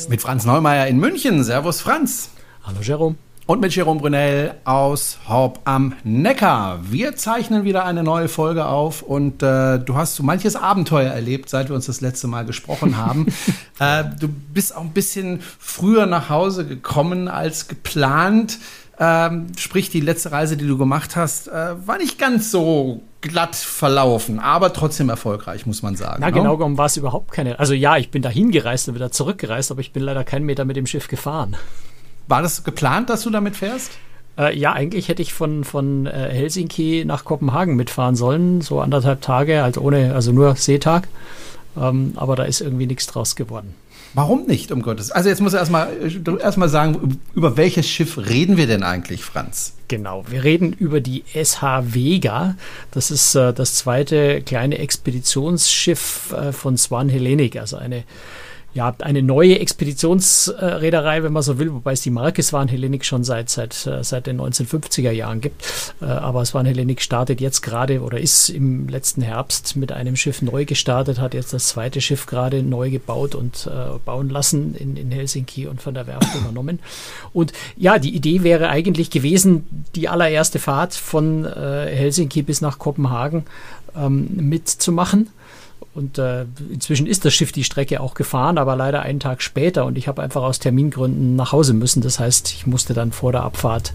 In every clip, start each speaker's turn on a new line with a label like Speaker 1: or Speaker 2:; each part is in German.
Speaker 1: Kreuzfahrt-Podcast.
Speaker 2: Mit Franz Neumeier in München. Servus, Franz.
Speaker 3: Hallo, Jerome.
Speaker 2: Und mit Jerome Brunel aus Horb am Neckar. Wir zeichnen wieder eine neue Folge auf und äh, du hast so manches Abenteuer erlebt, seit wir uns das letzte Mal gesprochen haben. äh, du bist auch ein bisschen früher nach Hause gekommen als geplant. Ähm, sprich, die letzte Reise, die du gemacht hast, äh, war nicht ganz so glatt verlaufen, aber trotzdem erfolgreich, muss man sagen.
Speaker 3: Na, ne? genau genommen war es überhaupt keine. Also ja, ich bin dahin gereist und wieder zurückgereist, aber ich bin leider keinen Meter mit dem Schiff gefahren.
Speaker 2: War das geplant, dass du damit fährst?
Speaker 3: Äh, ja, eigentlich hätte ich von, von äh, Helsinki nach Kopenhagen mitfahren sollen, so anderthalb Tage, also ohne, also nur Seetag. Ähm, aber da ist irgendwie nichts draus geworden.
Speaker 2: Warum nicht, um Gottes? Also jetzt muss er erstmal erstmal sagen, über welches Schiff reden wir denn eigentlich, Franz?
Speaker 3: Genau, wir reden über die SH Vega. Das ist äh, das zweite kleine Expeditionsschiff äh, von Swan Hellenic, also eine ja, eine neue Expeditionsreederei, wenn man so will, wobei es die Marke Swan Hellenic schon seit, seit, äh, seit den 1950er Jahren gibt. Äh, aber Swan Hellenic startet jetzt gerade oder ist im letzten Herbst mit einem Schiff neu gestartet, hat jetzt das zweite Schiff gerade neu gebaut und äh, bauen lassen in, in Helsinki und von der Werft übernommen. Und ja, die Idee wäre eigentlich gewesen, die allererste Fahrt von Helsinki bis nach Kopenhagen ähm, mitzumachen und äh, inzwischen ist das Schiff die Strecke auch gefahren, aber leider einen Tag später. Und ich habe einfach aus Termingründen nach Hause müssen. Das heißt, ich musste dann vor der Abfahrt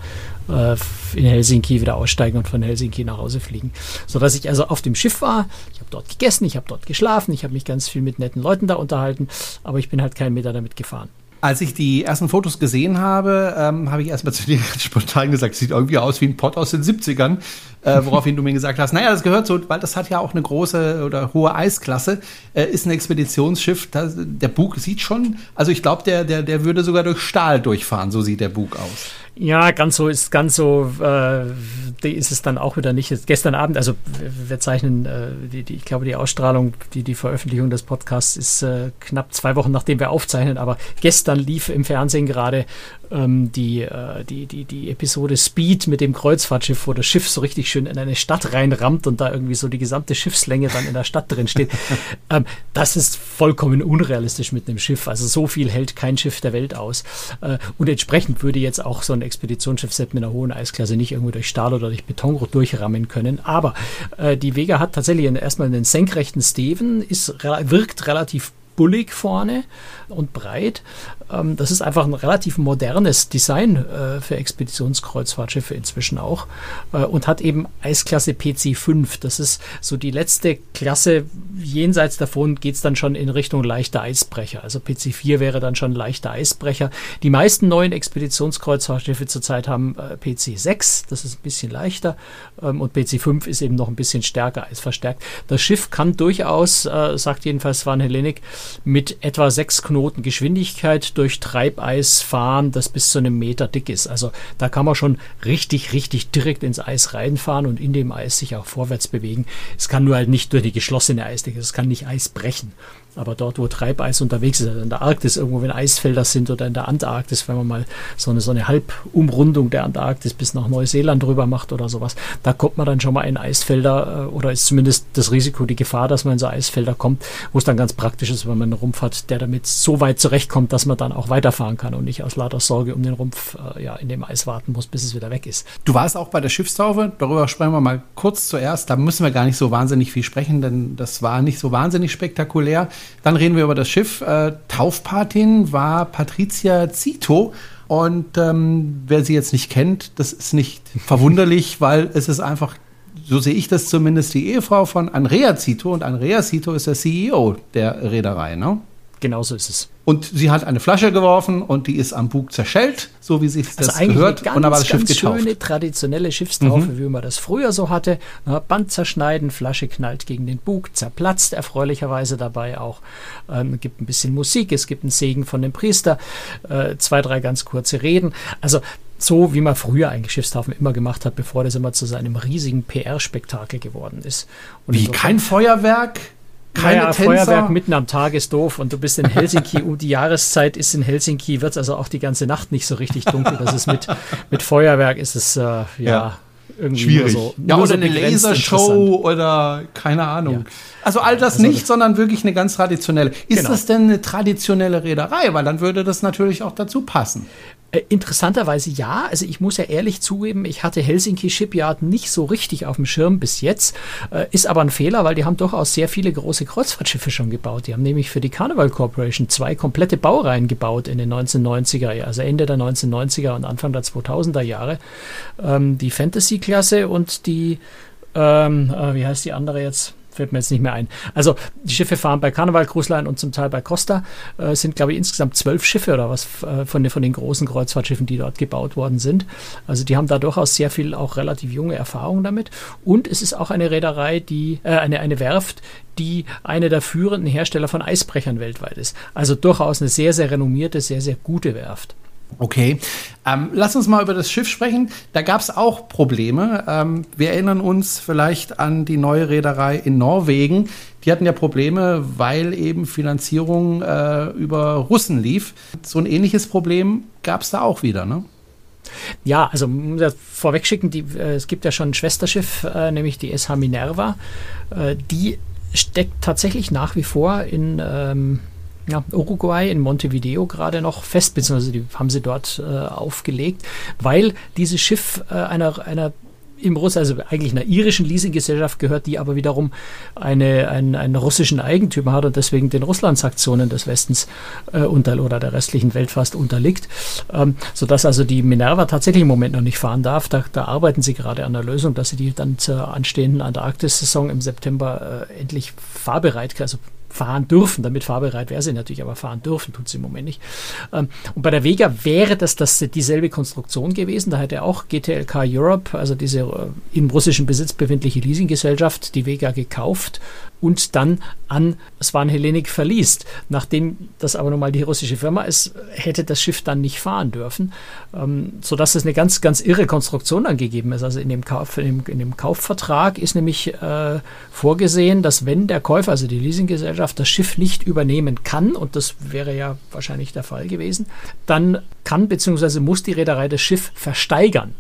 Speaker 3: äh, in Helsinki wieder aussteigen und von Helsinki nach Hause fliegen. Sodass ich also auf dem Schiff war. Ich habe dort gegessen, ich habe dort geschlafen, ich habe mich ganz viel mit netten Leuten da unterhalten, aber ich bin halt keinen Meter damit gefahren.
Speaker 2: Als ich die ersten Fotos gesehen habe, ähm, habe ich erstmal zu dir ganz spontan gesagt, sieht irgendwie aus wie ein Pott aus den 70ern, äh, woraufhin du mir gesagt hast, naja, das gehört so, weil das hat ja auch eine große oder hohe Eisklasse, äh, ist ein Expeditionsschiff, das, der Bug sieht schon, also ich glaube, der, der, der würde sogar durch Stahl durchfahren, so sieht der Bug aus.
Speaker 3: Ja, ganz so ist ganz so äh, ist es dann auch wieder nicht. Gestern Abend, also wir zeichnen, äh, die, die, ich glaube, die Ausstrahlung, die, die Veröffentlichung des Podcasts ist äh, knapp zwei Wochen nachdem wir aufzeichnen, aber gestern lief im Fernsehen gerade ähm, die, äh, die, die, die Episode Speed mit dem Kreuzfahrtschiff, wo das Schiff so richtig schön in eine Stadt reinrammt und da irgendwie so die gesamte Schiffslänge dann in der Stadt drin steht. ähm, das ist vollkommen unrealistisch mit einem Schiff. Also so viel hält kein Schiff der Welt aus. Äh, und entsprechend würde jetzt auch so ein Expeditionsschiff selbst mit einer hohen Eisklasse nicht irgendwie durch Stahl oder durch Beton durchrammen können. Aber äh, die Vega hat tatsächlich erstmal einen senkrechten Steven, ist, wirkt relativ bullig vorne und breit. Ähm, das ist einfach ein relativ modernes Design äh, für Expeditionskreuzfahrtschiffe inzwischen auch äh, und hat eben Eisklasse PC5. Das ist so die letzte Klasse. Jenseits davon geht es dann schon in Richtung leichter Eisbrecher. Also PC4 wäre dann schon leichter Eisbrecher. Die meisten neuen Expeditionskreuzfahrtschiffe zurzeit haben äh, PC6. Das ist ein bisschen leichter ähm, und PC5 ist eben noch ein bisschen stärker eisverstärkt. Das Schiff kann durchaus, äh, sagt jedenfalls Van Hellenic, mit etwa sechs Knoten Geschwindigkeit durch Treibeis fahren, das bis zu einem Meter dick ist. Also da kann man schon richtig, richtig direkt ins Eis reinfahren und in dem Eis sich auch vorwärts bewegen. Es kann nur halt nicht durch die geschlossene Eisdecke, es kann nicht Eis brechen. Aber dort, wo Treibeis unterwegs ist, also in der Arktis, irgendwo, wenn Eisfelder sind oder in der Antarktis, wenn man mal so eine, so eine Halbumrundung der Antarktis bis nach Neuseeland drüber macht oder sowas, da kommt man dann schon mal in Eisfelder äh, oder ist zumindest das Risiko, die Gefahr, dass man in so Eisfelder kommt, wo es dann ganz praktisch ist, wenn man einen Rumpf hat, der damit so weit zurechtkommt, dass man dann auch weiterfahren kann und nicht aus lauter Sorge um den Rumpf äh, ja, in dem Eis warten muss, bis es wieder weg ist.
Speaker 2: Du warst auch bei der Schiffstaufe, darüber sprechen wir mal kurz zuerst. Da müssen wir gar nicht so wahnsinnig viel sprechen, denn das war nicht so wahnsinnig spektakulär. Dann reden wir über das Schiff. Äh, Taufpatin war Patricia Zito. Und ähm, wer sie jetzt nicht kennt, das ist nicht verwunderlich, weil es ist einfach, so sehe ich das zumindest, die Ehefrau von Andrea Zito. Und Andrea Zito ist der CEO der Reederei, ne?
Speaker 3: Genauso ist es.
Speaker 2: Und sie hat eine Flasche geworfen und die ist am Bug zerschellt, so wie sich das also gehört.
Speaker 3: Ganz, und war das Schiff ganz getauft. schöne traditionelle Schiffstaufe, mhm. wie man das früher so hatte. Band zerschneiden, Flasche knallt gegen den Bug, zerplatzt erfreulicherweise dabei auch. Ähm, gibt ein bisschen Musik, es gibt einen Segen von dem Priester, äh, zwei, drei ganz kurze Reden. Also so wie man früher eigentlich Schiffstaufen immer gemacht hat, bevor das immer zu seinem riesigen PR-Spektakel geworden ist.
Speaker 2: Und wie kein Feuerwerk?
Speaker 3: Keine naja, Feuerwerk mitten am Tag ist doof und du bist in Helsinki, um die Jahreszeit ist in Helsinki, wird es also auch die ganze Nacht nicht so richtig dunkel. Das ist mit, mit Feuerwerk ist es, äh, ja, ja,
Speaker 2: irgendwie Schwierig.
Speaker 3: so. Ja, oder so eine Lasershow oder keine Ahnung. Ja. Also all das also nicht, sondern wirklich eine ganz traditionelle. Ist genau. das denn eine traditionelle Reederei? Weil dann würde das natürlich auch dazu passen. Äh, interessanterweise ja. Also ich muss ja ehrlich zugeben, ich hatte Helsinki Shipyard nicht so richtig auf dem Schirm bis jetzt. Äh, ist aber ein Fehler, weil die haben durchaus sehr viele große Kreuzfahrtschiffe schon gebaut. Die haben nämlich für die Carnival Corporation zwei komplette Baureihen gebaut in den 1990er, also Ende der 1990er und Anfang der 2000er Jahre. Ähm, die Fantasy-Klasse und die, ähm, äh, wie heißt die andere jetzt? Fällt mir jetzt nicht mehr ein. Also die Schiffe fahren bei Carnival Cruise Line und zum Teil bei Costa. Äh, sind, glaube ich, insgesamt zwölf Schiffe oder was äh, von, den, von den großen Kreuzfahrtschiffen, die dort gebaut worden sind. Also die haben da durchaus sehr viel auch relativ junge Erfahrung damit. Und es ist auch eine Reederei, die, äh, eine, eine Werft, die eine der führenden Hersteller von Eisbrechern weltweit ist. Also durchaus eine sehr, sehr renommierte, sehr, sehr gute Werft.
Speaker 2: Okay, ähm, lass uns mal über das Schiff sprechen. Da gab es auch Probleme. Ähm, wir erinnern uns vielleicht an die neue Reederei in Norwegen. Die hatten ja Probleme, weil eben Finanzierung äh, über Russen lief. So ein ähnliches Problem gab es da auch wieder, ne?
Speaker 3: Ja, also muss ja vorweg schicken, die, äh, es gibt ja schon ein Schwesterschiff, äh, nämlich die SH Minerva. Äh, die steckt tatsächlich nach wie vor in ähm, ja, Uruguay in Montevideo gerade noch fest, beziehungsweise die haben sie dort äh, aufgelegt, weil dieses Schiff äh, einer, einer im Russ, also eigentlich einer irischen Leasinggesellschaft gehört, die aber wiederum eine, einen, einen russischen Eigentümer hat und deswegen den Russland-Sanktionen des Westens äh, unter oder der restlichen Welt fast unterliegt, ähm, sodass also die Minerva tatsächlich im Moment noch nicht fahren darf. Da, da arbeiten sie gerade an der Lösung, dass sie die dann zur anstehenden Antarktis-Saison im September äh, endlich fahrbereit, also fahren dürfen. Damit fahrbereit wäre sie natürlich, aber fahren dürfen tut sie im Moment nicht. Ähm, und bei der Vega wäre das, das dieselbe Konstruktion gewesen. Da hätte auch GTLK Europe, also diese äh, im russischen Besitz befindliche Leasinggesellschaft, die Vega gekauft und dann an Swan Hellenic verliest. Nachdem das aber nun mal die russische Firma ist, hätte das Schiff dann nicht fahren dürfen, ähm, sodass es eine ganz, ganz irre Konstruktion angegeben ist. Also in dem, Kauf, in dem, in dem Kaufvertrag ist nämlich äh, vorgesehen, dass wenn der Käufer, also die Leasinggesellschaft, das Schiff nicht übernehmen kann, und das wäre ja wahrscheinlich der Fall gewesen, dann kann bzw. muss die Reederei das Schiff versteigern,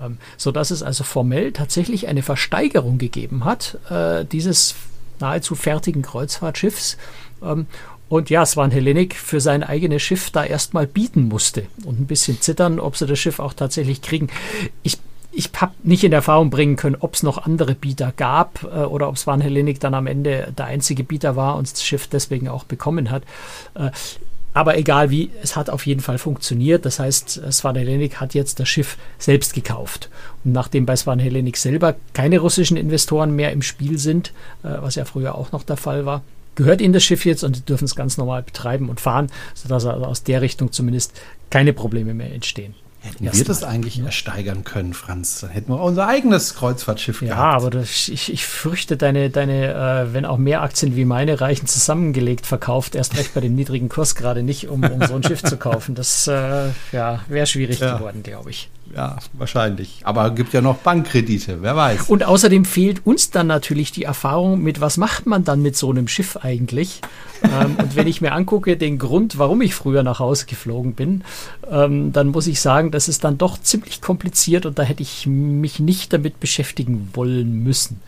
Speaker 3: ähm, sodass es also formell tatsächlich eine Versteigerung gegeben hat, äh, dieses nahezu fertigen Kreuzfahrtschiffs. Ähm, und ja, Swan Hellenic für sein eigenes Schiff da erstmal bieten musste und ein bisschen zittern, ob sie das Schiff auch tatsächlich kriegen. Ich ich habe nicht in Erfahrung bringen können, ob es noch andere Bieter gab äh, oder ob Swan Hellenic dann am Ende der einzige Bieter war und das Schiff deswegen auch bekommen hat. Äh, aber egal wie, es hat auf jeden Fall funktioniert. Das heißt, Svan Hellenic hat jetzt das Schiff selbst gekauft. Und nachdem bei Svan Hellenic selber keine russischen Investoren mehr im Spiel sind, äh, was ja früher auch noch der Fall war, gehört ihnen das Schiff jetzt und sie dürfen es ganz normal betreiben und fahren, sodass also aus der Richtung zumindest keine Probleme mehr entstehen.
Speaker 2: Hätten wir das eigentlich ja. ersteigern können, Franz? Dann hätten wir unser eigenes Kreuzfahrtschiff
Speaker 3: ja, gehabt. Ja, aber das, ich, ich fürchte, deine, deine äh, wenn auch mehr Aktien wie meine reichen, zusammengelegt verkauft, erst recht bei dem niedrigen Kurs gerade nicht, um, um so ein Schiff zu kaufen. Das äh, ja, wäre schwierig ja. geworden, glaube ich
Speaker 2: ja, wahrscheinlich. Aber es gibt ja noch Bankkredite, wer weiß.
Speaker 3: Und außerdem fehlt uns dann natürlich die Erfahrung mit, was macht man dann mit so einem Schiff eigentlich? ähm, und wenn ich mir angucke, den Grund, warum ich früher nach Hause geflogen bin, ähm, dann muss ich sagen, das ist dann doch ziemlich kompliziert und da hätte ich mich nicht damit beschäftigen wollen müssen.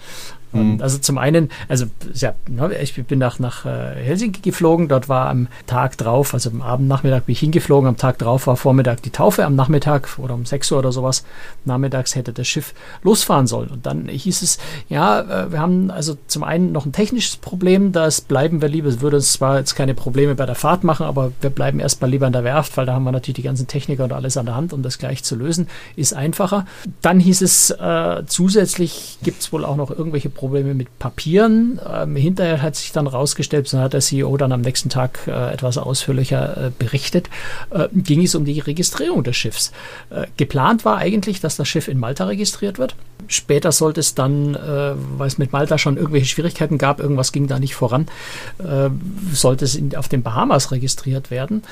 Speaker 3: Und mhm. also zum einen, also ja, ne, ich bin nach, nach äh, Helsinki geflogen, dort war am Tag drauf, also am Abend, Nachmittag bin ich hingeflogen, am Tag drauf war Vormittag die Taufe, am Nachmittag oder um 6 Uhr oder sowas, nachmittags hätte das Schiff losfahren sollen. Und dann hieß es, ja, äh, wir haben also zum einen noch ein technisches Problem, das bleiben wir lieber, es würde uns zwar jetzt keine Probleme bei der Fahrt machen, aber wir bleiben erstmal lieber in der Werft, weil da haben wir natürlich die ganzen Techniker und alles an der Hand, um das gleich zu lösen, ist einfacher. Dann hieß es, äh, zusätzlich gibt es wohl auch noch irgendwelche Probleme Probleme mit Papieren. Ähm, hinterher hat sich dann rausgestellt, so hat der CEO dann am nächsten Tag äh, etwas ausführlicher äh, berichtet, äh, ging es um die Registrierung des Schiffs. Äh, geplant war eigentlich, dass das Schiff in Malta registriert wird. Später sollte es dann, äh, weil es mit Malta schon irgendwelche Schwierigkeiten gab, irgendwas ging da nicht voran, äh, sollte es in, auf den Bahamas registriert werden.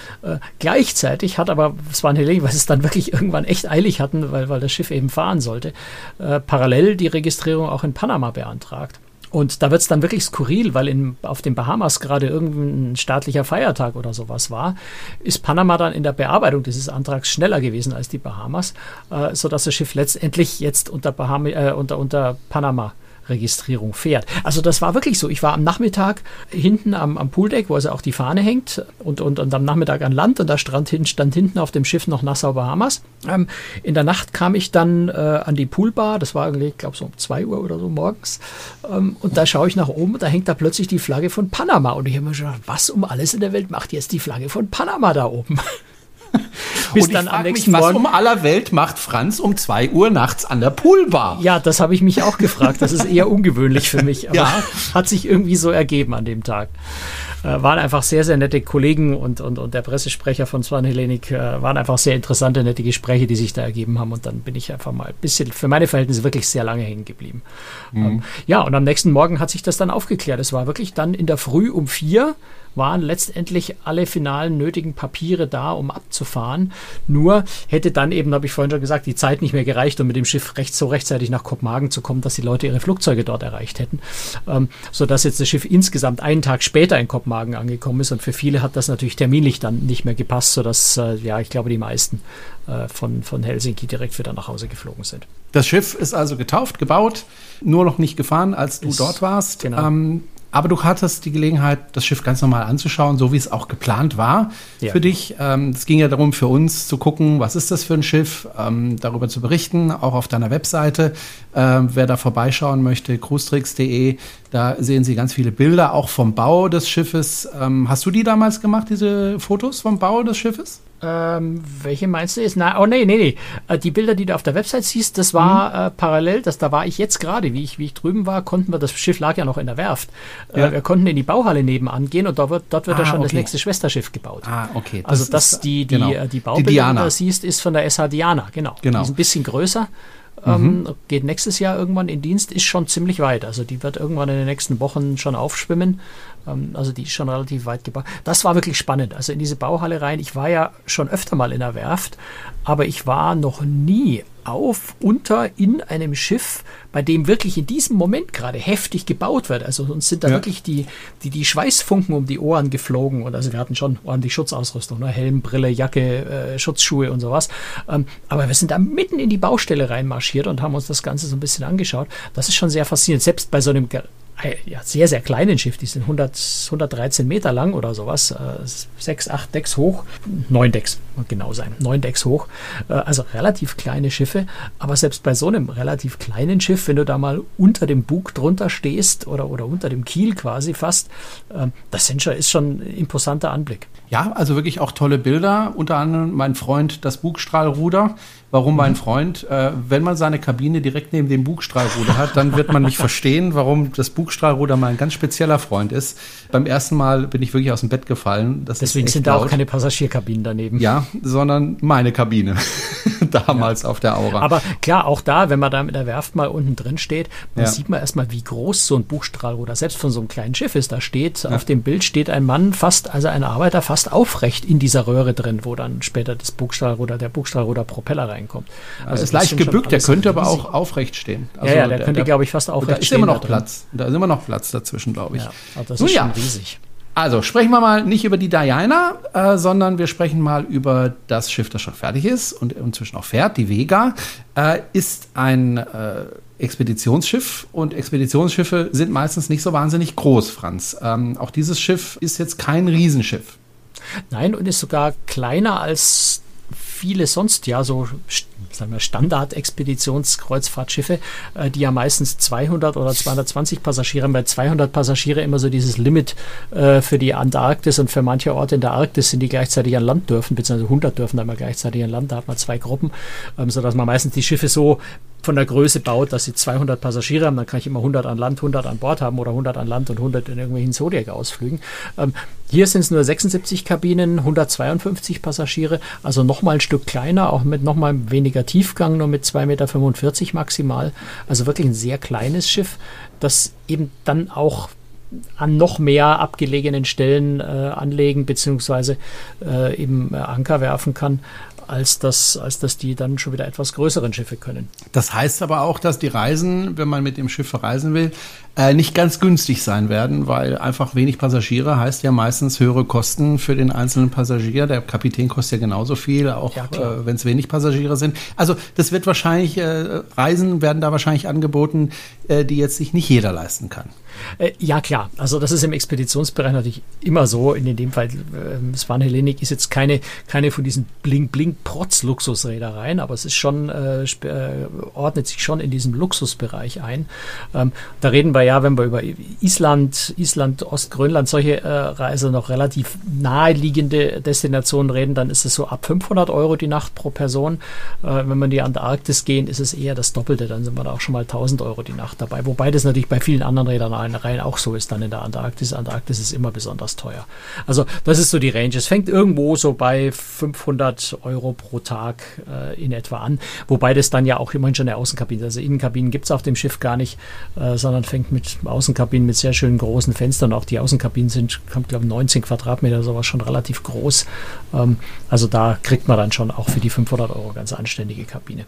Speaker 3: gleichzeitig hat aber Swan Helen, weil sie es dann wirklich irgendwann echt eilig hatten, weil, weil das Schiff eben fahren sollte, parallel die Registrierung auch in Panama beantragt. Und da wird es dann wirklich skurril, weil in, auf den Bahamas gerade irgendein staatlicher Feiertag oder sowas war, ist Panama dann in der Bearbeitung dieses Antrags schneller gewesen als die Bahamas, äh, sodass das Schiff letztendlich jetzt unter, Bahama, äh, unter, unter Panama Registrierung fährt. Also das war wirklich so. Ich war am Nachmittag hinten am, am Pooldeck, wo also auch die Fahne hängt und, und, und am Nachmittag an Land und da stand, stand hinten auf dem Schiff noch Nassau Bahamas. Ähm, in der Nacht kam ich dann äh, an die Poolbar, das war irgendwie, ich glaube so um 2 Uhr oder so morgens ähm, und da schaue ich nach oben und da hängt da plötzlich die Flagge von Panama und ich habe mir gedacht, was um alles in der Welt macht jetzt die Flagge von Panama da oben?
Speaker 2: Bis dann am nächsten mich, was Morgen. um aller Welt macht Franz um 2 Uhr nachts an der Poolbar?
Speaker 3: Ja, das habe ich mich auch gefragt. Das ist eher ungewöhnlich für mich, aber ja. hat sich irgendwie so ergeben an dem Tag. Äh, waren einfach sehr, sehr nette Kollegen und, und, und der Pressesprecher von Swan Hellenic äh, waren einfach sehr interessante, nette Gespräche, die sich da ergeben haben. Und dann bin ich einfach mal ein bisschen, für meine Verhältnisse wirklich sehr lange hängen geblieben. Mhm. Ähm, ja, und am nächsten Morgen hat sich das dann aufgeklärt. Es war wirklich dann in der Früh um vier waren letztendlich alle finalen nötigen Papiere da, um abzufahren. Nur hätte dann eben, habe ich vorhin schon gesagt, die Zeit nicht mehr gereicht, um mit dem Schiff recht, so rechtzeitig nach Kopenhagen zu kommen, dass die Leute ihre Flugzeuge dort erreicht hätten. Ähm, sodass jetzt das Schiff insgesamt einen Tag später in Kopenhagen angekommen ist. Und für viele hat das natürlich terminlich dann nicht mehr gepasst, sodass, äh, ja, ich glaube, die meisten äh, von, von Helsinki direkt wieder nach Hause geflogen sind.
Speaker 2: Das Schiff ist also getauft, gebaut, nur noch nicht gefahren, als du ist, dort warst. Genau. Ähm, aber du hattest die Gelegenheit, das Schiff ganz normal anzuschauen, so wie es auch geplant war ja. für dich. Ähm, es ging ja darum, für uns zu gucken, was ist das für ein Schiff, ähm, darüber zu berichten, auch auf deiner Webseite. Ähm, wer da vorbeischauen möchte, cruestricks.de, da sehen Sie ganz viele Bilder, auch vom Bau des Schiffes. Hast du die damals gemacht, diese Fotos vom Bau des Schiffes?
Speaker 3: Ähm, welche meinst du jetzt? Na, oh nee, nee, nee. Äh, die Bilder, die du auf der Website siehst, das war mhm. äh, parallel, das, da war ich jetzt gerade, wie ich, wie ich drüben war, konnten wir, das Schiff lag ja noch in der Werft. Äh, ja. Wir konnten in die Bauhalle nebenan gehen und dort wird, dort wird ah, ja schon okay. das nächste Schwesterschiff gebaut.
Speaker 2: Ah, okay.
Speaker 3: Das also das, die, die, genau. Äh, die Baubilder, die, die du siehst, ist von der SH Diana, genau. genau. Die ist ein bisschen größer. Ähm, mhm. geht nächstes Jahr irgendwann in Dienst, ist schon ziemlich weit. Also die wird irgendwann in den nächsten Wochen schon aufschwimmen. Ähm, also die ist schon relativ weit gebaut. Das war wirklich spannend. Also in diese Bauhalle rein. Ich war ja schon öfter mal in der Werft, aber ich war noch nie auf, unter, in einem Schiff, bei dem wirklich in diesem Moment gerade heftig gebaut wird. Also uns sind da ja. wirklich die, die, die Schweißfunken um die Ohren geflogen. Und also wir hatten schon ordentlich Schutzausrüstung, ne? Helm, Brille, Jacke, äh, Schutzschuhe und sowas. Ähm, aber wir sind da mitten in die Baustelle reinmarschiert und haben uns das Ganze so ein bisschen angeschaut. Das ist schon sehr faszinierend. Selbst bei so einem ja, sehr, sehr kleinen Schiff, die sind 100, 113 Meter lang oder sowas, äh, sechs, acht Decks hoch, neun Decks, genau sein, neun Decks hoch, äh, also relativ kleine Schiffe, aber selbst bei so einem relativ kleinen Schiff, wenn du da mal unter dem Bug drunter stehst oder, oder unter dem Kiel quasi fast, äh, das ist schon ein imposanter Anblick.
Speaker 2: Ja, also wirklich auch tolle Bilder, unter anderem mein Freund das Bugstrahlruder, warum mein. Freund, äh, wenn man seine Kabine direkt neben dem Bugstrahlruder hat, dann wird man nicht verstehen, warum das Bugstrahlruder mal ein ganz spezieller Freund ist. Beim ersten Mal bin ich wirklich aus dem Bett gefallen.
Speaker 3: Das Deswegen sind da auch keine Passagierkabinen daneben.
Speaker 2: Ja, sondern meine Kabine. Damals ja. auf der Aura.
Speaker 3: Aber klar, auch da, wenn man da mit der Werft mal unten drin steht, dann ja. sieht man erstmal, wie groß so ein Bugstrahlruder selbst von so einem kleinen Schiff ist. Da steht, ja. auf dem Bild steht ein Mann fast, also ein Arbeiter fast aufrecht in dieser Röhre drin, wo dann später das Bugstrahlruder, der Bugstrahlruder Propeller rein reinkommt.
Speaker 2: Also ist leicht gebückt, der könnte aber auch aufrecht stehen.
Speaker 3: Also ja, ja, der, der könnte, glaube ich, fast aufrecht
Speaker 2: stehen. Da ist immer noch Platz. Da ist immer noch Platz dazwischen, glaube ich. Ja,
Speaker 3: also das Nun ist ja. schon riesig.
Speaker 2: Also sprechen wir mal nicht über die Diana, äh, sondern wir sprechen mal über das Schiff, das schon fertig ist und inzwischen auch fährt. Die Vega äh, ist ein äh, Expeditionsschiff und Expeditionsschiffe sind meistens nicht so wahnsinnig groß, Franz. Ähm, auch dieses Schiff ist jetzt kein Riesenschiff.
Speaker 3: Nein, und ist sogar kleiner als viele sonst ja so sagen wir Standard-Expeditionskreuzfahrtschiffe, äh, die ja meistens 200 oder 220 Passagiere haben, weil 200 Passagiere immer so dieses Limit äh, für die Antarktis und für manche Orte in der Arktis sind, die gleichzeitig an Land dürfen, beziehungsweise 100 dürfen da mal gleichzeitig an Land, da hat man zwei Gruppen, ähm, sodass man meistens die Schiffe so von der Größe baut, dass sie 200 Passagiere haben, dann kann ich immer 100 an Land, 100 an Bord haben oder 100 an Land und 100 in irgendwelchen Zodiac-Ausflügen. Ähm, hier sind es nur 76 Kabinen, 152 Passagiere, also nochmal ein Stück kleiner, auch mit nochmal weniger Tiefgang, nur mit 2,45 Meter maximal. Also wirklich ein sehr kleines Schiff, das eben dann auch an noch mehr abgelegenen Stellen äh, anlegen bzw. Äh, eben äh, Anker werfen kann als das, als dass die dann schon wieder etwas größeren Schiffe können.
Speaker 2: Das heißt aber auch, dass die Reisen, wenn man mit dem Schiff reisen will, äh, nicht ganz günstig sein werden, weil einfach wenig Passagiere heißt ja meistens höhere Kosten für den einzelnen Passagier. Der Kapitän kostet ja genauso viel, auch ja, äh, wenn es wenig Passagiere sind. Also das wird wahrscheinlich, äh, Reisen werden da wahrscheinlich angeboten, äh, die jetzt sich nicht jeder leisten kann.
Speaker 3: Äh, ja, klar. Also das ist im Expeditionsbereich natürlich immer so. In dem Fall, äh, Swan Hellenic ist jetzt keine, keine von diesen Bling-Bling-Protz-Luxusreedereien, aber es ist schon, äh, ordnet sich schon in diesem Luxusbereich ein. Ähm, da reden wir ja, wenn wir über Island, Island, Ostgrönland, solche äh, Reise noch relativ naheliegende Destinationen reden, dann ist es so ab 500 Euro die Nacht pro Person. Äh, wenn wir in die Antarktis gehen, ist es eher das Doppelte. Dann sind wir da auch schon mal 1000 Euro die Nacht dabei. Wobei das natürlich bei vielen anderen Rädern Rein auch so ist dann in der Antarktis. Antarktis ist immer besonders teuer. Also das ist so die Range. Es fängt irgendwo so bei 500 Euro pro Tag äh, in etwa an. Wobei das dann ja auch immerhin schon eine Außenkabine Also Innenkabinen gibt es auf dem Schiff gar nicht, äh, sondern fängt mit Außenkabinen mit sehr schönen großen Fenstern. Auch die Außenkabinen sind, glaube ich, 19 Quadratmeter, sowas schon relativ groß. Ähm, also da kriegt man dann schon auch für die 500 Euro ganz anständige Kabine.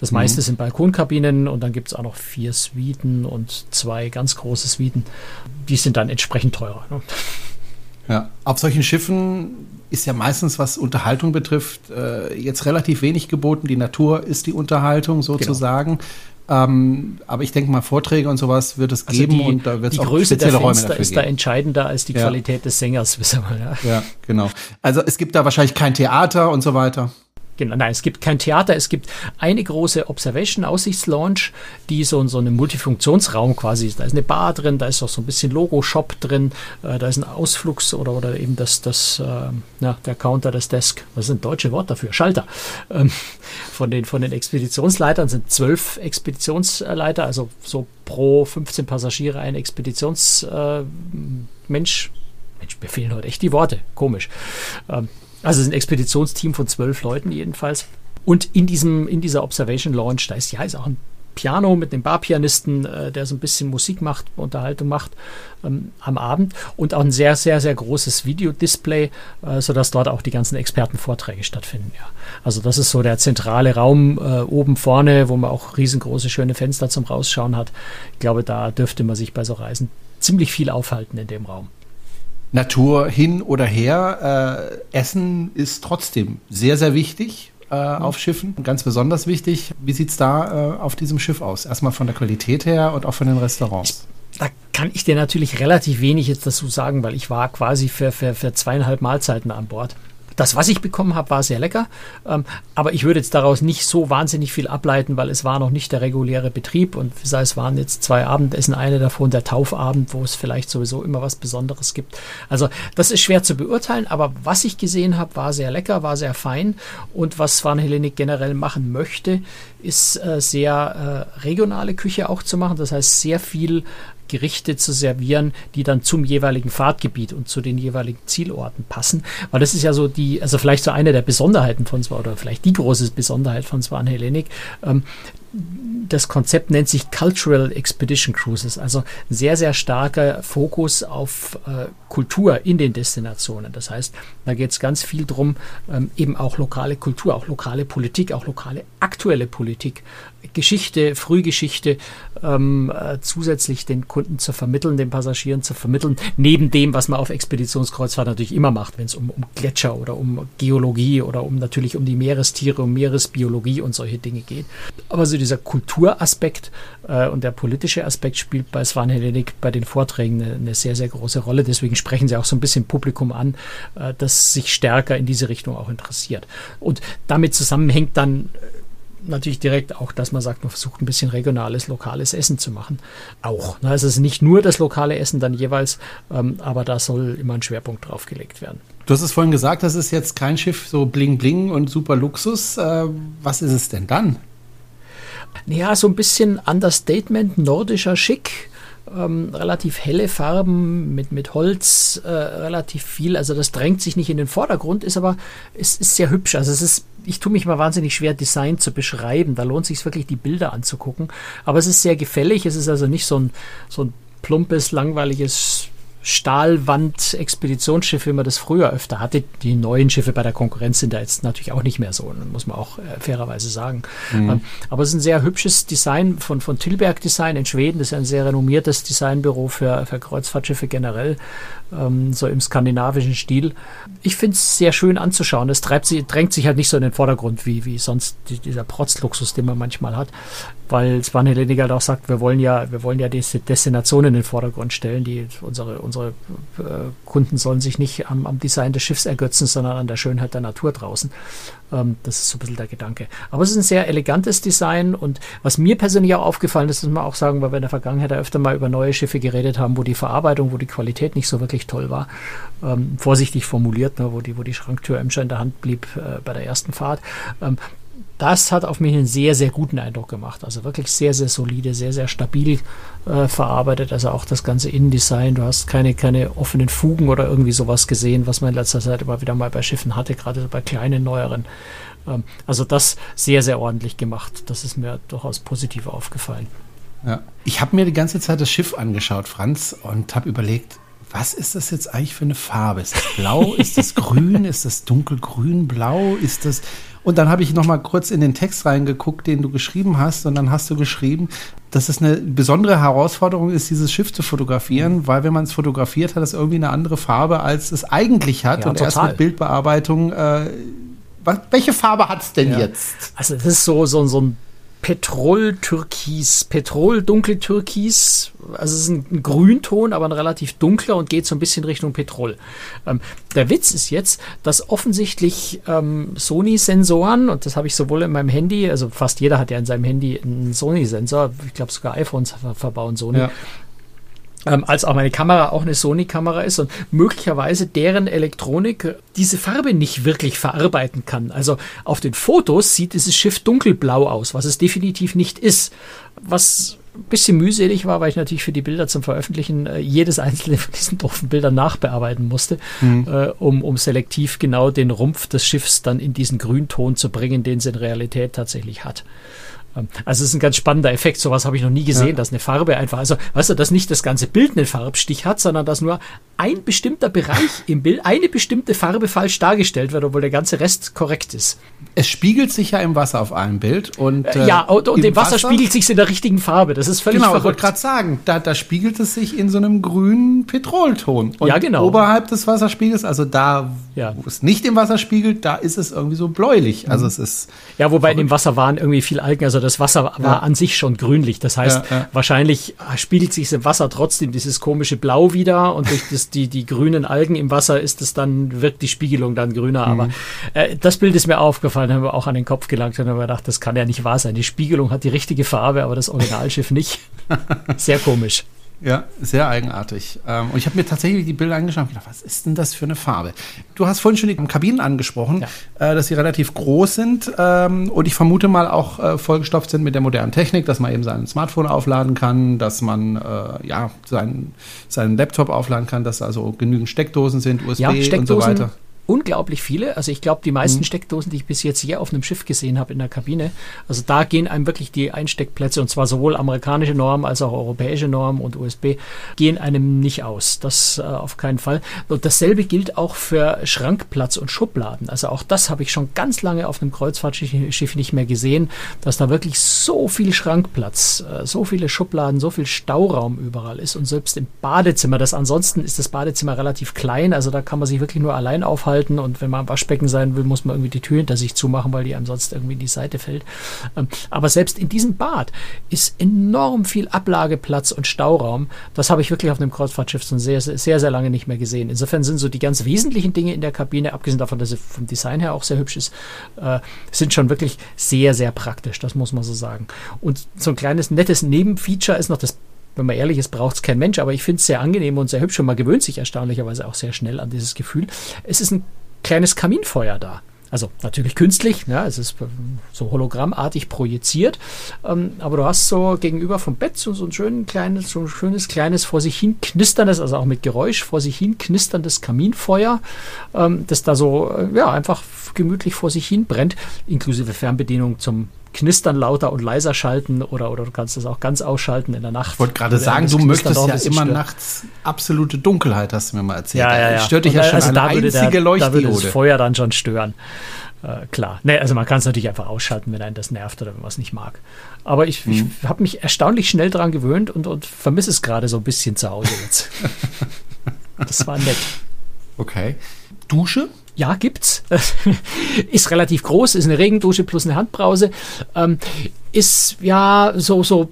Speaker 3: Das mhm. meiste sind Balkonkabinen und dann gibt es auch noch vier Suiten und zwei ganz große Suiten. Die sind dann entsprechend teurer. Ne?
Speaker 2: Ja, auf solchen Schiffen ist ja meistens, was Unterhaltung betrifft, äh, jetzt relativ wenig geboten. Die Natur ist die Unterhaltung genau. sozusagen. Genau. Ähm, aber ich denke mal, Vorträge und sowas wird es also geben
Speaker 3: die,
Speaker 2: und da wird es
Speaker 3: auch Größe spezielle der Räume dafür ist geben. da entscheidender als die ja. Qualität des Sängers.
Speaker 2: Ja. ja, genau. Also es gibt da wahrscheinlich kein Theater und so weiter.
Speaker 3: Genau, nein, es gibt kein Theater, es gibt eine große Observation-Aussichtslounge, die so, so einen Multifunktionsraum quasi, da ist eine Bar drin, da ist auch so ein bisschen Logo-Shop drin, äh, da ist ein Ausflugs- oder, oder eben das, das äh, ja, der Counter, das Desk, was ist ein deutsches Wort dafür? Schalter. Ähm, von, den, von den Expeditionsleitern sind zwölf Expeditionsleiter, also so pro 15 Passagiere ein Expeditionsmensch. Äh, Mensch, mir fehlen heute echt die Worte, komisch. Ähm, also es ist ein Expeditionsteam von zwölf Leuten jedenfalls. Und in diesem, in dieser Observation Launch, da ist ja ist auch ein Piano mit dem Barpianisten, äh, der so ein bisschen Musik macht, Unterhaltung macht ähm, am Abend und auch ein sehr, sehr, sehr großes Videodisplay, äh, sodass dort auch die ganzen Expertenvorträge stattfinden. Ja. Also das ist so der zentrale Raum äh, oben vorne, wo man auch riesengroße, schöne Fenster zum Rausschauen hat. Ich glaube, da dürfte man sich bei so Reisen ziemlich viel aufhalten in dem Raum.
Speaker 2: Natur hin oder her. Äh, Essen ist trotzdem sehr, sehr wichtig äh, mhm. auf Schiffen. Ganz besonders wichtig. Wie sieht es da äh, auf diesem Schiff aus? Erstmal von der Qualität her und auch von den Restaurants.
Speaker 3: Da kann ich dir natürlich relativ wenig jetzt dazu sagen, weil ich war quasi für, für, für zweieinhalb Mahlzeiten an Bord. Das, was ich bekommen habe, war sehr lecker. Ähm, aber ich würde jetzt daraus nicht so wahnsinnig viel ableiten, weil es war noch nicht der reguläre Betrieb und es waren jetzt zwei Abendessen, eine davon der Taufabend, wo es vielleicht sowieso immer was Besonderes gibt. Also das ist schwer zu beurteilen, aber was ich gesehen habe, war sehr lecker, war sehr fein und was Swan Hellenic generell machen möchte, ist äh, sehr äh, regionale Küche auch zu machen. Das heißt, sehr viel Gerichte zu servieren, die dann zum jeweiligen Fahrtgebiet und zu den jeweiligen Zielorten passen. Weil das ist ja so die, also vielleicht so eine der Besonderheiten von Swan oder vielleicht die große Besonderheit von Swan Hellenic. Ähm, das Konzept nennt sich Cultural Expedition Cruises, also sehr, sehr starker Fokus auf äh, Kultur in den Destinationen. Das heißt, da geht es ganz viel darum, ähm, eben auch lokale Kultur, auch lokale Politik, auch lokale aktuelle Politik, Geschichte, Frühgeschichte ähm, äh, zusätzlich den Kunden zu vermitteln, den Passagieren zu vermitteln, neben dem, was man auf Expeditionskreuzfahrt natürlich immer macht, wenn es um, um Gletscher oder um Geologie oder um natürlich um die Meerestiere, um Meeresbiologie und solche Dinge geht. Aber so dieser Kulturaspekt äh, und der politische Aspekt spielt bei Svan Hellenic bei den Vorträgen eine, eine, sehr, sehr große Rolle. Deswegen sprechen sie auch so ein bisschen Publikum an, äh, das sich stärker in diese Richtung auch interessiert. Und damit zusammenhängt dann äh, natürlich direkt auch, dass man sagt, man versucht ein bisschen regionales, lokales Essen zu machen. Auch. Ne? Also es ist nicht nur das lokale Essen dann jeweils, ähm, aber da soll immer ein Schwerpunkt drauf gelegt werden.
Speaker 2: Du hast es vorhin gesagt, das ist jetzt kein Schiff so bling bling und super Luxus. Äh, was ist es denn dann?
Speaker 3: Ja, so ein bisschen Understatement, nordischer Schick. Ähm, relativ helle Farben mit, mit Holz, äh, relativ viel. Also das drängt sich nicht in den Vordergrund, ist aber es ist sehr hübsch. Also es ist, ich tue mich mal wahnsinnig schwer, Design zu beschreiben. Da lohnt sich wirklich, die Bilder anzugucken. Aber es ist sehr gefällig. Es ist also nicht so ein, so ein plumpes, langweiliges Stahlwand-Expeditionsschiffe, wie man das früher öfter hatte. Die neuen Schiffe bei der Konkurrenz sind da jetzt natürlich auch nicht mehr so, muss man auch äh, fairerweise sagen. Mhm. Ähm, aber es ist ein sehr hübsches Design von, von Tilberg Design in Schweden. Das ist ein sehr renommiertes Designbüro für, für Kreuzfahrtschiffe generell, ähm, so im skandinavischen Stil. Ich finde es sehr schön anzuschauen. Es treibt sie, drängt sich halt nicht so in den Vordergrund wie, wie sonst die, dieser Protzluxus, den man manchmal hat weil Svan Hellenic halt auch sagt, wir wollen ja, wir wollen ja diese Destination in den Vordergrund stellen. Die, unsere unsere äh, Kunden sollen sich nicht am, am, Design des Schiffs ergötzen, sondern an der Schönheit der Natur draußen. Ähm, das ist so ein bisschen der Gedanke. Aber es ist ein sehr elegantes Design und was mir persönlich auch aufgefallen ist, muss man auch sagen, weil wir in der Vergangenheit ja öfter mal über neue Schiffe geredet haben, wo die Verarbeitung, wo die Qualität nicht so wirklich toll war. Ähm, vorsichtig formuliert, ne, wo, die, wo die Schranktür Emscher in der Hand blieb äh, bei der ersten Fahrt. Ähm, das hat auf mich einen sehr, sehr guten Eindruck gemacht. Also wirklich sehr, sehr solide, sehr, sehr stabil äh, verarbeitet. Also auch das ganze Innendesign. Du hast keine, keine offenen Fugen oder irgendwie sowas gesehen, was man in letzter Zeit immer wieder mal bei Schiffen hatte, gerade bei kleinen, neueren. Ähm, also das sehr, sehr ordentlich gemacht. Das ist mir durchaus positiv aufgefallen.
Speaker 2: Ja. Ich habe mir die ganze Zeit das Schiff angeschaut, Franz, und habe überlegt, was ist das jetzt eigentlich für eine Farbe? Ist das blau? ist das grün? Ist das dunkelgrün, blau? Ist das und dann habe ich noch mal kurz in den Text reingeguckt, den du geschrieben hast. Und dann hast du geschrieben, dass es eine besondere Herausforderung ist, dieses Schiff zu fotografieren, weil wenn man es fotografiert, hat es irgendwie eine andere Farbe, als es eigentlich hat. Ja, und total. erst mit Bildbearbeitung. Äh, was, welche Farbe hat es denn ja. jetzt?
Speaker 3: Also das ist so, so, so ein Petrol-Türkis, Petrol-Dunkel-Türkis. Also es ist ein, Grünton, aber ein relativ dunkler und geht so ein bisschen Richtung Petrol. Ähm, der Witz ist jetzt, dass offensichtlich ähm, Sony-Sensoren, und das habe ich sowohl in meinem Handy, also fast jeder hat ja in seinem Handy einen Sony-Sensor, ich glaube sogar iPhones verbauen Sony, ja ähm, als auch meine Kamera auch eine Sony-Kamera ist und möglicherweise deren Elektronik diese Farbe nicht wirklich verarbeiten kann. Also auf den Fotos sieht dieses Schiff dunkelblau aus, was es definitiv nicht ist. Was ein bisschen mühselig war, weil ich natürlich für die Bilder zum Veröffentlichen äh, jedes einzelne von diesen doofen Bildern nachbearbeiten musste, mhm. äh, um, um selektiv genau den Rumpf des Schiffs dann in diesen Grünton zu bringen, den es in Realität tatsächlich hat. Ähm, also es ist ein ganz spannender Effekt. Sowas habe ich noch nie gesehen, ja. dass eine Farbe einfach, also weißt du, dass nicht das ganze Bild einen Farbstich hat, sondern dass nur ein bestimmter Bereich im Bild, eine bestimmte Farbe falsch dargestellt wird, obwohl der ganze Rest korrekt ist.
Speaker 2: Es spiegelt sich ja im Wasser auf einem Bild und
Speaker 3: äh, ja und, und im, Wasser, Wasser, spiegelt sich in der richtigen Farbe. Das ist völlig
Speaker 2: genau, verrückt. ich wollte gerade sagen, da, da spiegelt es sich in so einem grünen Petrolton.
Speaker 3: Und ja genau.
Speaker 2: Oberhalb des Wasserspiegels, also da, ja. wo es nicht im Wasser spiegelt, da ist es irgendwie so bläulich. Also mhm. es ist
Speaker 3: ja, wobei verrückt. in dem Wasser waren irgendwie viel Algen. Also das Wasser war ja. an sich schon grünlich. Das heißt, ja, wahrscheinlich spiegelt sich im Wasser trotzdem dieses komische Blau wieder und durch das, die, die grünen Algen im Wasser ist es dann, wirkt die Spiegelung dann grüner. Mhm. Aber äh, das Bild ist mir aufgefallen, haben wir auch an den Kopf gelangt und haben gedacht, das kann ja nicht wahr sein. Die Spiegelung hat die richtige Farbe, aber das Originalschiff nicht. Sehr komisch.
Speaker 2: Ja, sehr eigenartig. Ähm, und ich habe mir tatsächlich die Bilder angeschaut und gedacht, was ist denn das für eine Farbe? Du hast vorhin schon die Kabinen angesprochen, ja. Äh, dass sie relativ groß sind ähm, und ich vermute mal auch äh, vollgestopft sind mit der modernen Technik, dass man eben sein Smartphone aufladen kann, dass man äh, ja seinen, seinen Laptop aufladen kann, dass also genügend Steckdosen sind, USB ja, Steckdosen, und so weiter
Speaker 3: unglaublich viele. Also ich glaube, die meisten mhm. Steckdosen, die ich bis jetzt hier auf einem Schiff gesehen habe in der Kabine, also da gehen einem wirklich die Einsteckplätze, und zwar sowohl amerikanische Normen als auch europäische Normen und USB, gehen einem nicht aus. Das äh, auf keinen Fall. Und dasselbe gilt auch für Schrankplatz und Schubladen. Also auch das habe ich schon ganz lange auf einem Kreuzfahrtschiff nicht mehr gesehen, dass da wirklich so viel Schrankplatz, äh, so viele Schubladen, so viel Stauraum überall ist. Und selbst im Badezimmer, das ansonsten ist das Badezimmer relativ klein, also da kann man sich wirklich nur allein aufhalten aufhalten und wenn man am Waschbecken sein will, muss man irgendwie die Tür hinter sich zumachen, weil die einem sonst irgendwie in die Seite fällt. Ähm, aber selbst in diesem Bad ist enorm viel Ablageplatz und Stauraum. Das habe ich wirklich auf einem Kreuzfahrtschiff schon sehr, sehr, sehr lange nicht mehr gesehen. Insofern sind so die ganz wesentlichen Dinge in der Kabine, abgesehen davon, dass sie vom Design her auch sehr hübsch ist, äh, sind schon wirklich sehr, sehr praktisch. Das muss man so sagen. Und so ein kleines nettes Nebenfeature ist noch das wenn man ehrlich ist, braucht es kein Mensch, aber ich finde es sehr angenehm und sehr hübsch und man gewöhnt sich erstaunlicherweise auch sehr schnell an dieses Gefühl. Es ist ein kleines Kaminfeuer da. Also natürlich künstlich, ja, es ist so hologrammartig projiziert, ähm, aber du hast so gegenüber vom Bett so, so ein schön kleines, so ein schönes kleines vor sich hin knisterndes, also auch mit Geräusch vor sich hin knisterndes Kaminfeuer, ähm, das da so äh, ja einfach gemütlich vor sich hin brennt, inklusive Fernbedienung zum Knistern lauter und leiser schalten oder, oder du kannst das auch ganz ausschalten in der Nacht.
Speaker 2: Ich wollte gerade sagen, du möchtest ja immer stört. nachts absolute Dunkelheit, hast du mir mal erzählt.
Speaker 3: Ja, ja, ja.
Speaker 2: Stört dich ja schon also eine einzige der, Leuchtdiode. Da würde
Speaker 3: das Feuer dann schon stören. Äh, klar. Nee, also man kann es natürlich einfach ausschalten, wenn einen das nervt oder wenn man es nicht mag. Aber ich, mhm. ich habe mich erstaunlich schnell daran gewöhnt und, und vermisse es gerade so ein bisschen zu Hause jetzt. das war nett.
Speaker 2: Okay. Dusche?
Speaker 3: Ja, gibt's. ist relativ groß, ist eine Regendusche plus eine Handbrause. Ähm, ist ja so, so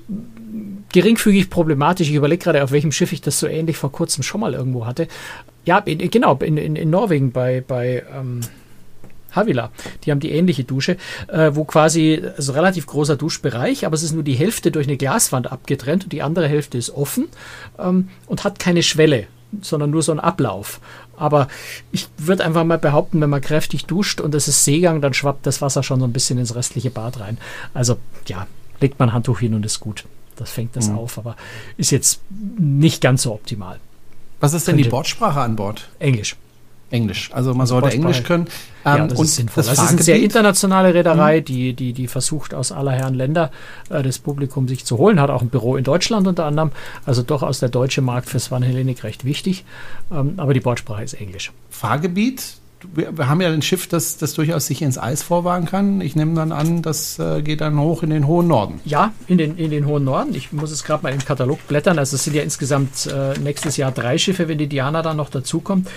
Speaker 3: geringfügig problematisch. Ich überlege gerade, auf welchem Schiff ich das so ähnlich vor kurzem schon mal irgendwo hatte. Ja, in, genau, in, in, in Norwegen bei, bei ähm, Havila. Die haben die ähnliche Dusche, äh, wo quasi also relativ großer Duschbereich, aber es ist nur die Hälfte durch eine Glaswand abgetrennt und die andere Hälfte ist offen ähm, und hat keine Schwelle, sondern nur so einen Ablauf. Aber ich würde einfach mal behaupten, wenn man kräftig duscht und es ist Seegang, dann schwappt das Wasser schon so ein bisschen ins restliche Bad rein. Also ja, legt man Handtuch hin und ist gut. Das fängt das mhm. auf, aber ist jetzt nicht ganz so optimal.
Speaker 2: Was ist denn Könnte die Bordsprache an Bord?
Speaker 3: Englisch.
Speaker 2: Englisch. Also man sollte Englisch können.
Speaker 3: Ähm, ja, das und ist sinnvoll. Das, das ist eine sehr internationale Reederei, mhm. die, die, die versucht aus aller Herren Länder äh, das Publikum sich zu holen, hat auch ein Büro in Deutschland unter anderem. Also durchaus der deutsche Markt für Swan Hellenic recht wichtig. Ähm, aber die Bordsprache ist Englisch.
Speaker 2: Fahrgebiet, wir, wir, haben ja ein Schiff, das, das durchaus sich ins Eis vorwagen kann. Ich nehme dann an, das äh, geht dann hoch in den hohen Norden.
Speaker 3: Ja, in den, in den hohen Norden. Ich muss es gerade mal im Katalog blättern. Also es sind ja insgesamt äh, nächstes Jahr drei Schiffe, wenn die Diana dann noch dazukommt.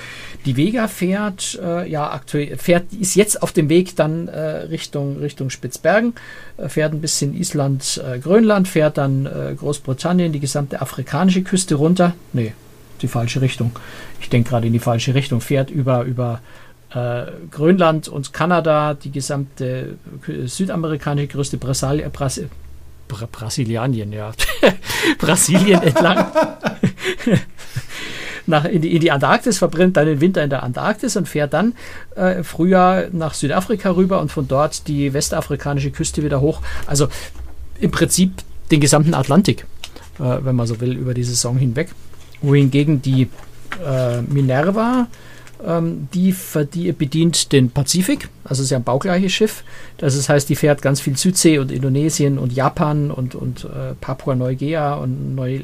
Speaker 3: Die Vega fährt, äh, ja, aktuell, fährt, ist jetzt auf dem Weg dann äh, Richtung, Richtung Spitzbergen, äh, fährt ein bisschen Island, äh, Grönland, fährt dann Großbritannien, die gesamte afrikanische Küste runter. Nee, die falsche Richtung. Ich denke gerade in die falsche Richtung. Fährt über, über äh, Grönland und Kanada, die gesamte äh, südamerikanische größte Brasil Bras Bra Brasilianien, ja. Brasilien entlang. nach, in, die, in die Antarktis, verbrennt dann den Winter in der Antarktis und fährt dann äh, Frühjahr nach Südafrika rüber und von dort die westafrikanische Küste wieder hoch. Also im Prinzip den gesamten Atlantik, äh, wenn man so will, über die Saison hinweg. Wohingegen die äh, Minerva die, die, bedient den Pazifik, also ist ja ein baugleiches Schiff. Das heißt, die fährt ganz viel Südsee und Indonesien und Japan und, und äh, Papua-Neuguinea und Neu,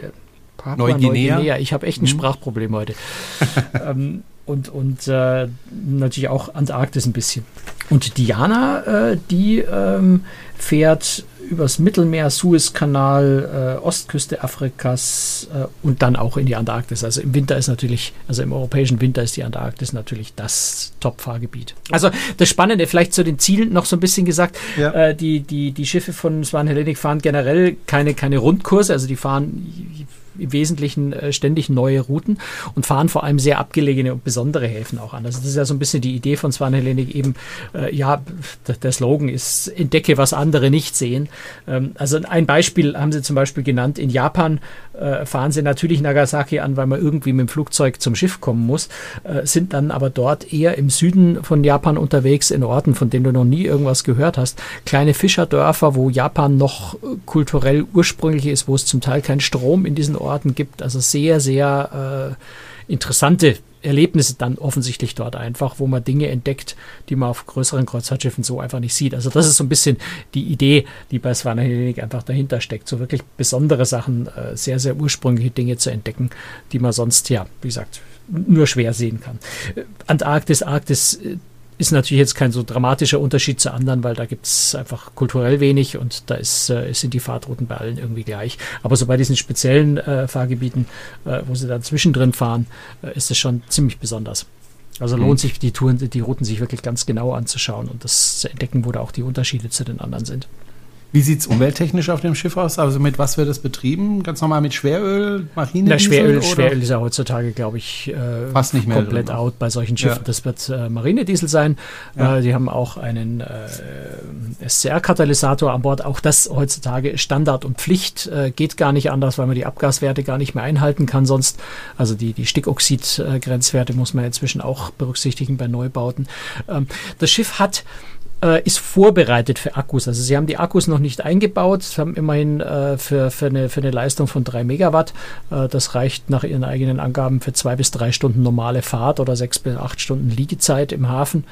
Speaker 3: Papua Neuguinea. Neuguinea. Ich habe echt ein mhm. Sprachproblem heute. ähm, und und äh, natürlich auch Antarktis ein bisschen. Und Diana, äh, die ähm, fährt übers Mittelmeer, Suezkanal, äh, Ostküste Afrikas äh, und dann auch in die Antarktis. Also im Winter ist natürlich, also im europäischen Winter ist die Antarktis natürlich das Top-Fahrgebiet. Also das Spannende, vielleicht zu den Zielen noch so ein bisschen gesagt, ja. äh, die, die, die Schiffe von Swan Hellenic fahren generell keine, keine Rundkurse, also die fahren im Wesentlichen äh, ständig neue Routen und fahren vor allem sehr abgelegene und besondere Häfen auch an. Also das ist ja so ein bisschen die Idee von Swan Hellenic eben, äh, ja, der Slogan ist, entdecke, was andere nicht sehen. Ähm, also ein Beispiel haben sie zum Beispiel genannt, in Japan äh, fahren sie natürlich Nagasaki an, weil man irgendwie mit dem Flugzeug zum Schiff kommen muss, äh, sind dann aber dort eher im Süden von Japan unterwegs, in Orten, von denen du noch nie irgendwas gehört hast. Kleine Fischerdörfer, wo Japan noch äh, kulturell ursprünglich ist, wo es zum Teil keinen Strom in diesen Orten gibt. Also sehr, sehr äh, interessante Erlebnisse dann offensichtlich dort einfach, wo man Dinge entdeckt, die man auf größeren Kreuzfahrtschiffen so einfach nicht sieht. Also das ist so ein bisschen die Idee, die bei Swana Hellenic einfach dahinter steckt, so wirklich besondere Sachen, äh, sehr, sehr ursprüngliche Dinge zu entdecken, die man sonst, ja, wie gesagt, nur schwer sehen kann. Äh, Antarktis, Arktis, äh, ist natürlich jetzt kein so dramatischer Unterschied zu anderen, weil da gibt es einfach kulturell wenig und da ist, äh, sind die Fahrtrouten bei allen irgendwie gleich. Aber so bei diesen speziellen äh, Fahrgebieten, äh, wo sie dann zwischendrin fahren, äh, ist es schon ziemlich besonders. Also lohnt mhm. sich die Touren, die Routen sich wirklich ganz genau anzuschauen und das zu entdecken, wo da auch die Unterschiede zu den anderen sind.
Speaker 2: Wie sieht es umwelttechnisch auf dem Schiff aus? Also mit was wird das betrieben? Ganz normal mit Schweröl,
Speaker 3: Marine? Schweröl, Schweröl ist ja heutzutage, glaube ich, äh,
Speaker 2: Fast nicht mehr
Speaker 3: komplett out bei solchen Schiffen. Ja. Das wird äh, Marinediesel sein. Ja. Äh, die haben auch einen äh, SCR-Katalysator an Bord. Auch das heutzutage Standard und Pflicht. Äh, geht gar nicht anders, weil man die Abgaswerte gar nicht mehr einhalten kann sonst. Also die, die Stickoxid-Grenzwerte muss man inzwischen auch berücksichtigen bei Neubauten. Ähm, das Schiff hat äh, ist vorbereitet für Akkus. Also sie haben die Akkus noch nicht eingebaut, sie haben immerhin äh, für, für, eine, für eine Leistung von 3 Megawatt. Äh, das reicht nach ihren eigenen Angaben für zwei bis drei Stunden normale Fahrt oder sechs bis acht Stunden Liegezeit im Hafen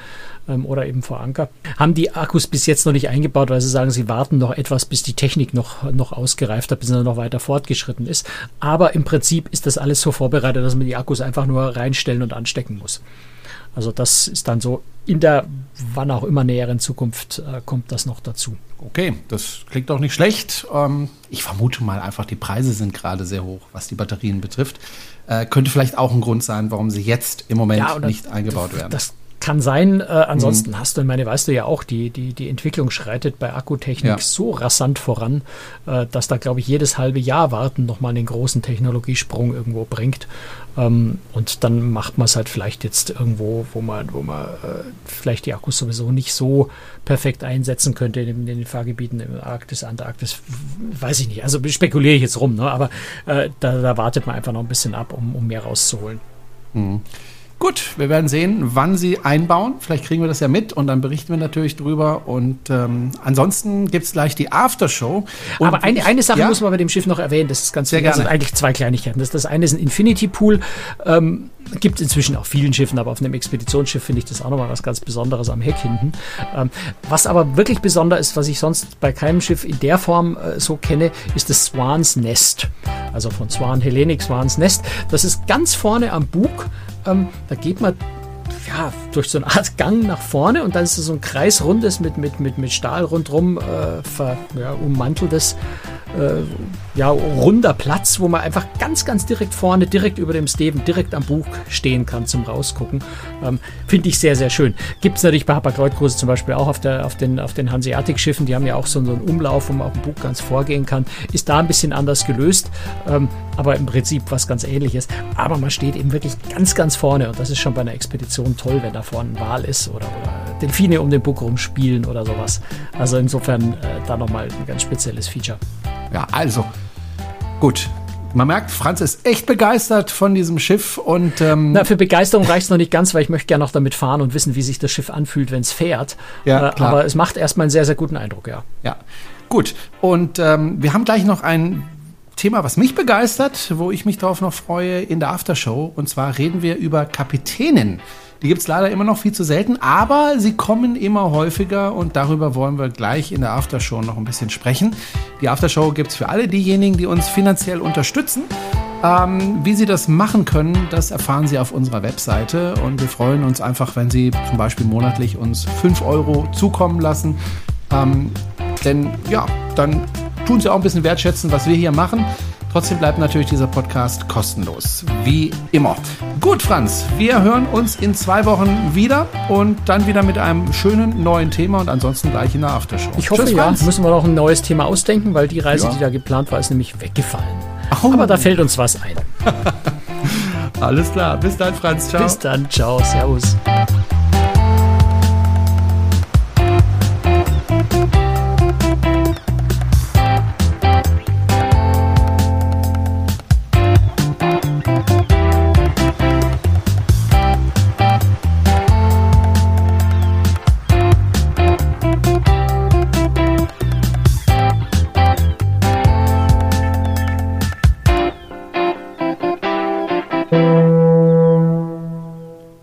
Speaker 3: ähm, oder eben vor Anker. Haben die Akkus bis jetzt noch nicht eingebaut, weil sie sagen, sie warten noch etwas, bis die Technik noch, noch ausgereift hat, bis sie noch weiter fortgeschritten ist. Aber im Prinzip ist das alles so vorbereitet, dass man die Akkus einfach nur reinstellen und anstecken muss. Also das ist dann so in der wann auch immer näheren Zukunft äh, kommt das noch dazu.
Speaker 2: Okay, das klingt doch nicht schlecht. Ähm, ich vermute mal einfach, die Preise sind gerade sehr hoch, was die Batterien betrifft. Äh, könnte vielleicht auch ein Grund sein, warum sie jetzt im Moment ja, nicht eingebaut werden.
Speaker 3: Das kann sein. Äh, ansonsten mhm. hast du, ich meine, weißt du ja auch, die, die, die Entwicklung schreitet bei Akkutechnik ja. so rasant voran, äh, dass da, glaube ich, jedes halbe Jahr warten nochmal einen großen Technologiesprung irgendwo bringt. Ähm, und dann macht man es halt vielleicht jetzt irgendwo, wo man, wo man äh, vielleicht die Akkus sowieso nicht so perfekt einsetzen könnte in, in den Fahrgebieten im Arktis, Antarktis, weiß ich nicht. Also spekuliere ich jetzt rum, ne? aber äh, da, da wartet man einfach noch ein bisschen ab, um, um mehr rauszuholen.
Speaker 2: Mhm. Gut, wir werden sehen, wann sie einbauen. Vielleicht kriegen wir das ja mit und dann berichten wir natürlich drüber. Und ähm, ansonsten gibt es gleich die Aftershow.
Speaker 3: Und Aber eine, eine Sache ja? muss man bei dem Schiff noch erwähnen. Das ist ganz
Speaker 2: sehr gerne. Das
Speaker 3: sind eigentlich zwei Kleinigkeiten. Das, das eine ist ein Infinity Pool. Ähm, gibt inzwischen auf vielen Schiffen, aber auf einem Expeditionsschiff finde ich das auch nochmal was ganz Besonderes am Heck hinten. Ähm, was aber wirklich besonders ist, was ich sonst bei keinem Schiff in der Form äh, so kenne, ist das Swans Nest. Also von Swan Hellenic Swans Nest. Das ist ganz vorne am Bug ähm, da geht man ja, durch so eine Art Gang nach vorne und dann ist es so ein kreisrundes mit, mit, mit, mit Stahl rundherum äh, ver, ja, ummanteltes äh, ja, runder Platz, wo man einfach ganz, ganz direkt vorne, direkt über dem Steven, direkt am Buch stehen kann zum Rausgucken. Ähm, Finde ich sehr, sehr schön. Gibt es natürlich bei Hapag-Lloyd-Kurse zum Beispiel auch auf, der, auf den, auf den Hanseatic-Schiffen. Die haben ja auch so, einen Umlauf, wo man auf dem Buch ganz vorgehen kann. Ist da ein bisschen anders gelöst, ähm, aber im Prinzip was ganz ähnliches. Aber man steht eben wirklich ganz, ganz vorne und das ist schon bei einer Expedition toll, wenn da vorne ein Wal ist oder, oder Delfine um den Buch rumspielen oder sowas. Also insofern äh, da nochmal ein ganz spezielles Feature.
Speaker 2: Ja, also gut. Man merkt, Franz ist echt begeistert von diesem Schiff und
Speaker 3: ähm Na, für Begeisterung reicht es noch nicht ganz, weil ich möchte gerne noch damit fahren und wissen, wie sich das Schiff anfühlt, wenn es fährt. Ja, äh, aber es macht erstmal einen sehr, sehr guten Eindruck, ja.
Speaker 2: Ja, gut. Und ähm, wir haben gleich noch ein Thema, was mich begeistert, wo ich mich darauf noch freue in der Aftershow. Und zwar reden wir über Kapitänen. Die gibt es leider immer noch viel zu selten, aber sie kommen immer häufiger und darüber wollen wir gleich in der Aftershow noch ein bisschen sprechen. Die Aftershow gibt es für alle diejenigen, die uns finanziell unterstützen. Ähm, wie Sie das machen können, das erfahren Sie auf unserer Webseite und wir freuen uns einfach, wenn Sie zum Beispiel monatlich uns 5 Euro zukommen lassen. Ähm, denn ja, dann tun Sie auch ein bisschen wertschätzen, was wir hier machen. Trotzdem bleibt natürlich dieser Podcast kostenlos, wie immer. Gut, Franz, wir hören uns in zwei Wochen wieder und dann wieder mit einem schönen neuen Thema und ansonsten gleich in der Aftershow.
Speaker 3: Ich hoffe, Tschüss, ja, Franz. müssen wir noch ein neues Thema ausdenken, weil die Reise, ja. die da geplant war, ist nämlich weggefallen. Oh. Aber da fällt uns was ein.
Speaker 2: Alles klar, bis dann, Franz,
Speaker 3: ciao. Bis dann, ciao, servus.